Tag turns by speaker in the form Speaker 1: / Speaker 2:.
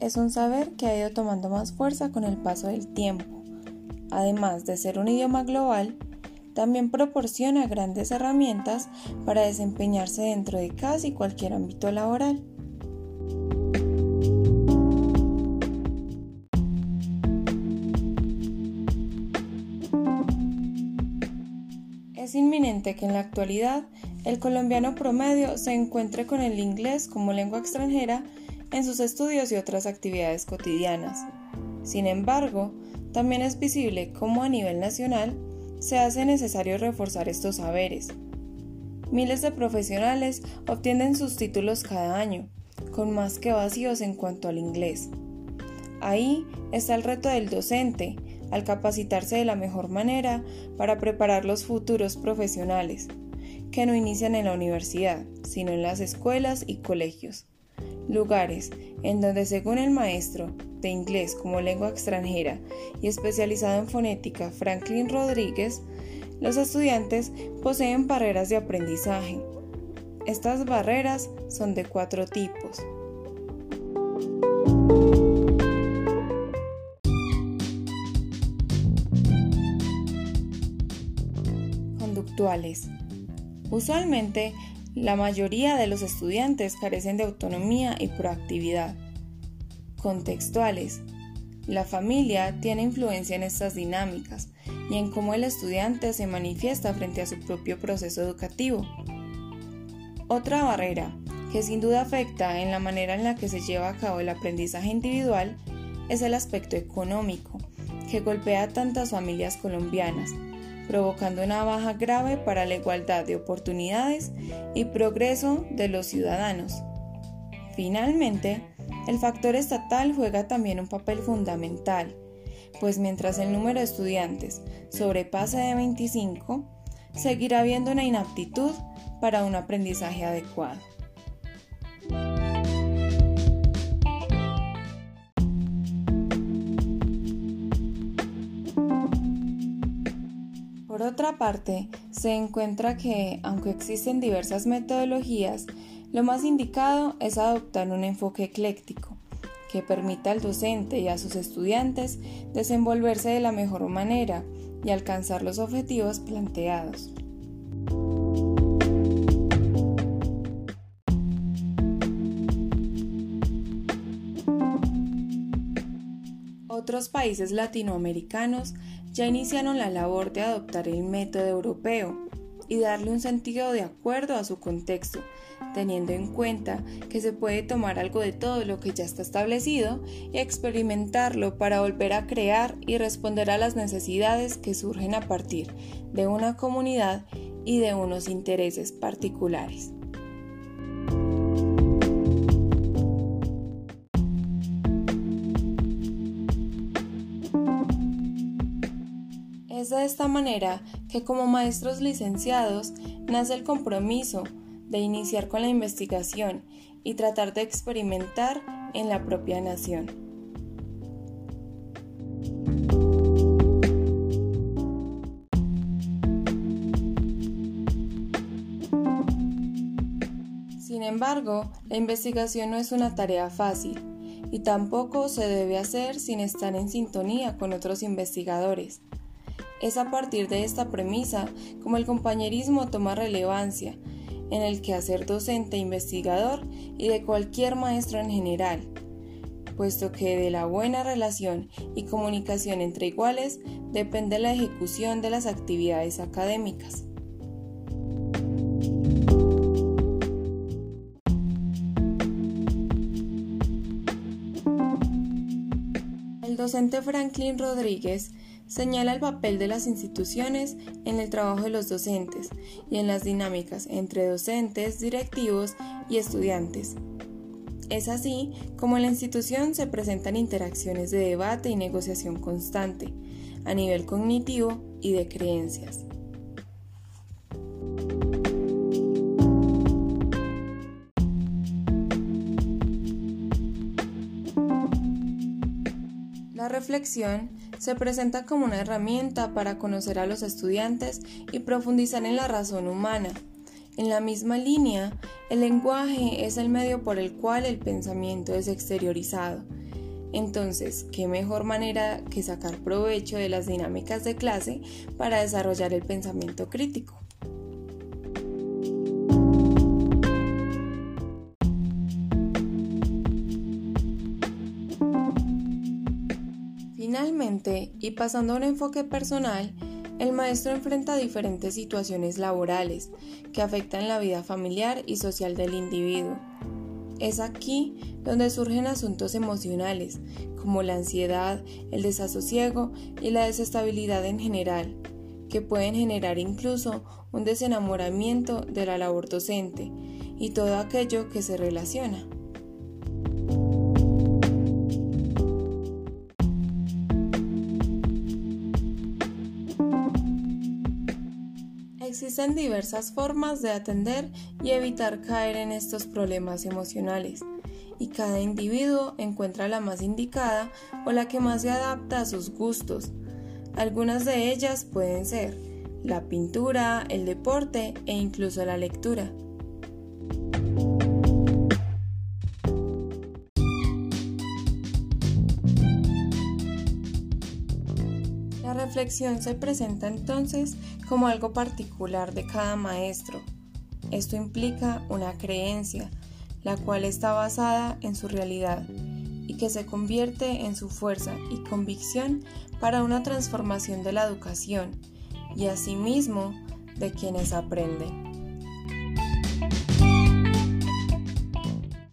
Speaker 1: es un saber que ha ido tomando más fuerza con el paso del tiempo. Además de ser un idioma global, también proporciona grandes herramientas para desempeñarse dentro de casi cualquier ámbito laboral. Es inminente que en la actualidad el colombiano promedio se encuentre con el inglés como lengua extranjera en sus estudios y otras actividades cotidianas. Sin embargo, también es visible cómo a nivel nacional se hace necesario reforzar estos saberes. Miles de profesionales obtienen sus títulos cada año, con más que vacíos en cuanto al inglés. Ahí está el reto del docente, al capacitarse de la mejor manera para preparar los futuros profesionales, que no inician en la universidad, sino en las escuelas y colegios, lugares en donde según el maestro de inglés como lengua extranjera y especializado en fonética Franklin Rodríguez, los estudiantes poseen barreras de aprendizaje. Estas barreras son de cuatro tipos. Conductuales. Usualmente, la mayoría de los estudiantes carecen de autonomía y proactividad. Contextuales. La familia tiene influencia en estas dinámicas y en cómo el estudiante se manifiesta frente a su propio proceso educativo. Otra barrera que sin duda afecta en la manera en la que se lleva a cabo el aprendizaje individual es el aspecto económico, que golpea a tantas familias colombianas, provocando una baja grave para la igualdad de oportunidades y progreso de los ciudadanos. Finalmente, el factor estatal juega también un papel fundamental, pues mientras el número de estudiantes sobrepase de 25, seguirá habiendo una inaptitud para un aprendizaje adecuado. Por otra parte, se encuentra que, aunque existen diversas metodologías, lo más indicado es adoptar un enfoque ecléctico que permita al docente y a sus estudiantes desenvolverse de la mejor manera y alcanzar los objetivos planteados. Otros países latinoamericanos ya iniciaron la labor de adoptar el método europeo, y darle un sentido de acuerdo a su contexto, teniendo en cuenta que se puede tomar algo de todo lo que ya está establecido y experimentarlo para volver a crear y responder a las necesidades que surgen a partir de una comunidad y de unos intereses particulares. Es de esta manera que como maestros licenciados nace el compromiso de iniciar con la investigación y tratar de experimentar en la propia nación. Sin embargo, la investigación no es una tarea fácil y tampoco se debe hacer sin estar en sintonía con otros investigadores es a partir de esta premisa como el compañerismo toma relevancia en el quehacer docente investigador y de cualquier maestro en general, puesto que de la buena relación y comunicación entre iguales depende la ejecución de las actividades académicas. El docente Franklin Rodríguez señala el papel de las instituciones en el trabajo de los docentes y en las dinámicas entre docentes, directivos y estudiantes. Es así como en la institución se presentan interacciones de debate y negociación constante, a nivel cognitivo y de creencias. Reflexión se presenta como una herramienta para conocer a los estudiantes y profundizar en la razón humana, En la misma línea, el lenguaje es el medio por el cual el pensamiento es exteriorizado. Entonces, ¿qué mejor manera que sacar provecho de las dinámicas de clase para desarrollar el pensamiento crítico? Finalmente, y pasando a un enfoque personal, el maestro enfrenta diferentes situaciones laborales que afectan la vida familiar y social del individuo. Es aquí donde surgen asuntos emocionales, como la ansiedad, el desasosiego y la desestabilidad en general, que pueden generar incluso un desenamoramiento de la labor docente y todo aquello que se relaciona. Existen diversas formas de atender y evitar caer en estos problemas emocionales, y cada individuo encuentra la más indicada o la que más se adapta a sus gustos. Algunas de ellas pueden ser la pintura, el deporte e incluso la lectura. La reflexión se presenta entonces como algo particular de cada maestro. Esto implica una creencia, la cual está basada en su realidad y que se convierte en su fuerza y convicción para una transformación de la educación y asimismo de quienes aprenden.